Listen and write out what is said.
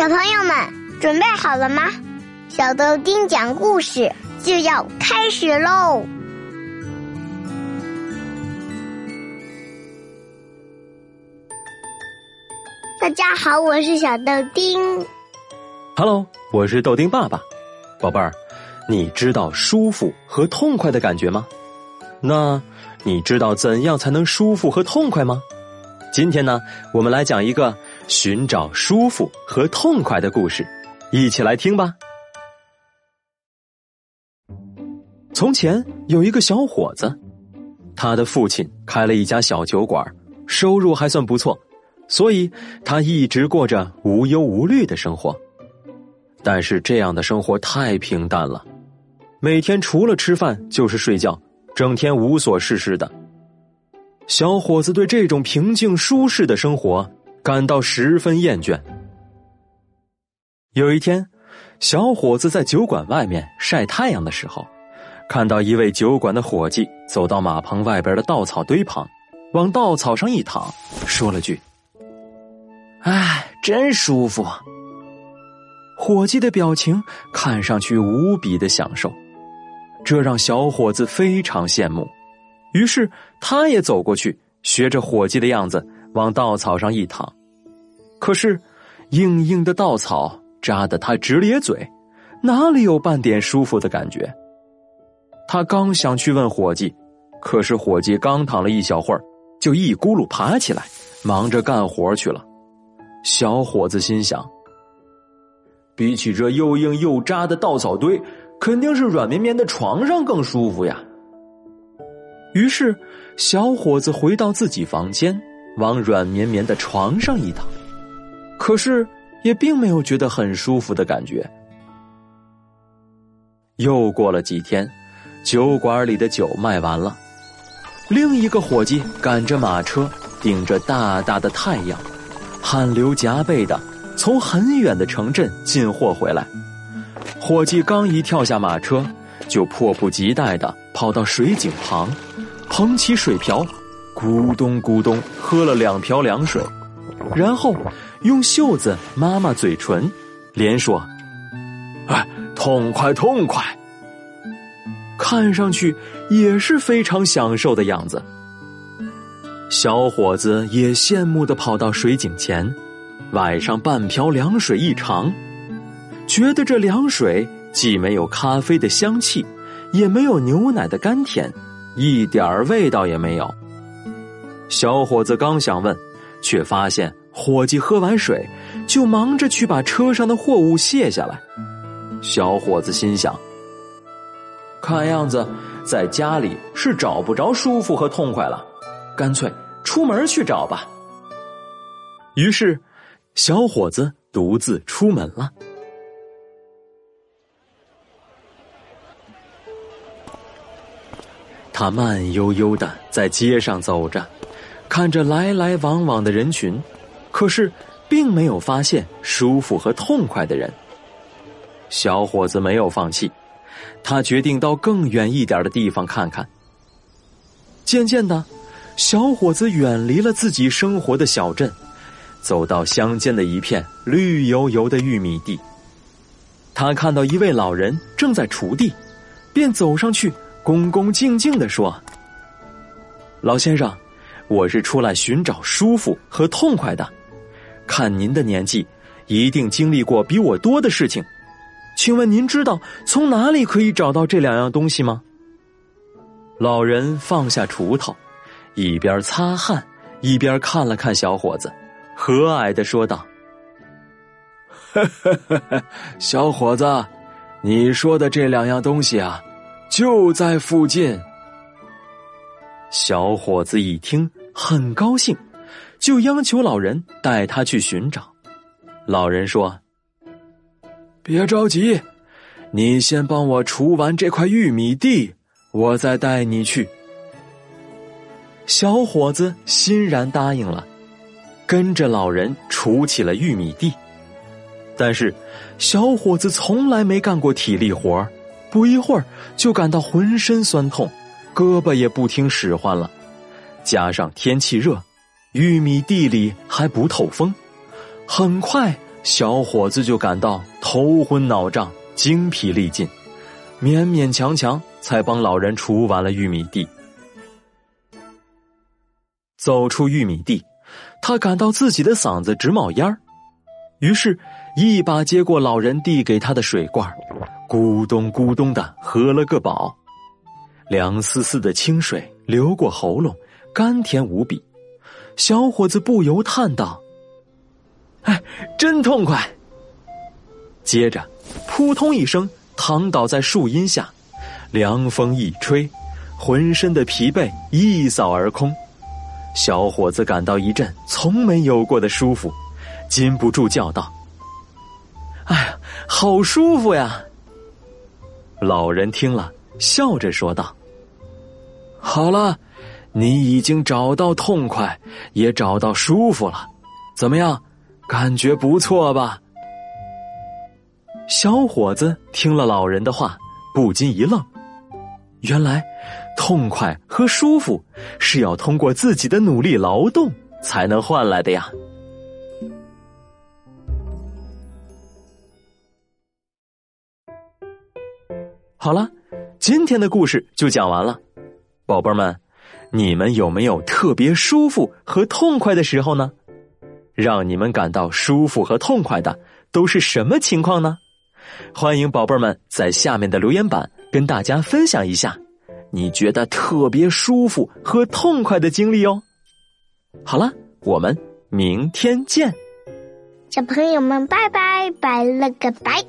小朋友们准备好了吗？小豆丁讲故事就要开始喽！大家好，我是小豆丁。Hello，我是豆丁爸爸。宝贝儿，你知道舒服和痛快的感觉吗？那你知道怎样才能舒服和痛快吗？今天呢，我们来讲一个寻找舒服和痛快的故事，一起来听吧。从前有一个小伙子，他的父亲开了一家小酒馆，收入还算不错。所以，他一直过着无忧无虑的生活。但是，这样的生活太平淡了，每天除了吃饭就是睡觉，整天无所事事的。小伙子对这种平静舒适的生活感到十分厌倦。有一天，小伙子在酒馆外面晒太阳的时候，看到一位酒馆的伙计走到马棚外边的稻草堆旁，往稻草上一躺，说了句。哎，真舒服！伙计的表情看上去无比的享受，这让小伙子非常羡慕。于是，他也走过去，学着伙计的样子往稻草上一躺。可是，硬硬的稻草扎得他直咧嘴，哪里有半点舒服的感觉？他刚想去问伙计，可是伙计刚躺了一小会儿，就一咕噜爬起来，忙着干活去了。小伙子心想：“比起这又硬又扎的稻草堆，肯定是软绵绵的床上更舒服呀。”于是，小伙子回到自己房间，往软绵绵的床上一躺，可是也并没有觉得很舒服的感觉。又过了几天，酒馆里的酒卖完了，另一个伙计赶着马车，顶着大大的太阳。汗流浃背的从很远的城镇进货回来，伙计刚一跳下马车，就迫不及待的跑到水井旁，捧起水瓢，咕咚咕咚喝了两瓢凉水，然后用袖子抹抹嘴唇，连说：“哎，痛快痛快！”看上去也是非常享受的样子。小伙子也羡慕的跑到水井前，崴上半瓢凉水一尝，觉得这凉水既没有咖啡的香气，也没有牛奶的甘甜，一点味道也没有。小伙子刚想问，却发现伙计喝完水就忙着去把车上的货物卸下来。小伙子心想：看样子在家里是找不着舒服和痛快了。干脆出门去找吧。于是，小伙子独自出门了。他慢悠悠的在街上走着，看着来来往往的人群，可是并没有发现舒服和痛快的人。小伙子没有放弃，他决定到更远一点的地方看看。渐渐的。小伙子远离了自己生活的小镇，走到乡间的一片绿油油的玉米地。他看到一位老人正在锄地，便走上去，恭恭敬敬的说：“老先生，我是出来寻找舒服和痛快的。看您的年纪，一定经历过比我多的事情，请问您知道从哪里可以找到这两样东西吗？”老人放下锄头。一边擦汗，一边看了看小伙子，和蔼的说道：“ 小伙子，你说的这两样东西啊，就在附近。”小伙子一听很高兴，就央求老人带他去寻找。老人说：“别着急，你先帮我除完这块玉米地，我再带你去。”小伙子欣然答应了，跟着老人锄起了玉米地。但是，小伙子从来没干过体力活不一会儿就感到浑身酸痛，胳膊也不听使唤了。加上天气热，玉米地里还不透风，很快小伙子就感到头昏脑胀、精疲力尽，勉勉强强才帮老人除完了玉米地。走出玉米地，他感到自己的嗓子直冒烟儿，于是，一把接过老人递给他的水罐，咕咚咕咚的喝了个饱。凉丝丝的清水流过喉咙，甘甜无比。小伙子不由叹道：“哎，真痛快！”接着，扑通一声躺倒在树荫下，凉风一吹，浑身的疲惫一扫而空。小伙子感到一阵从没有过的舒服，禁不住叫道：“哎呀，好舒服呀！”老人听了，笑着说道。好了，你已经找到痛快，也找到舒服了，怎么样？感觉不错吧？小伙子听了老人的话，不禁一愣。原来，痛快和舒服是要通过自己的努力劳动才能换来的呀。好了，今天的故事就讲完了。宝贝们，你们有没有特别舒服和痛快的时候呢？让你们感到舒服和痛快的都是什么情况呢？欢迎宝贝们在下面的留言板跟大家分享一下，你觉得特别舒服和痛快的经历哦。好了，我们明天见，小朋友们，拜拜，拜了个拜。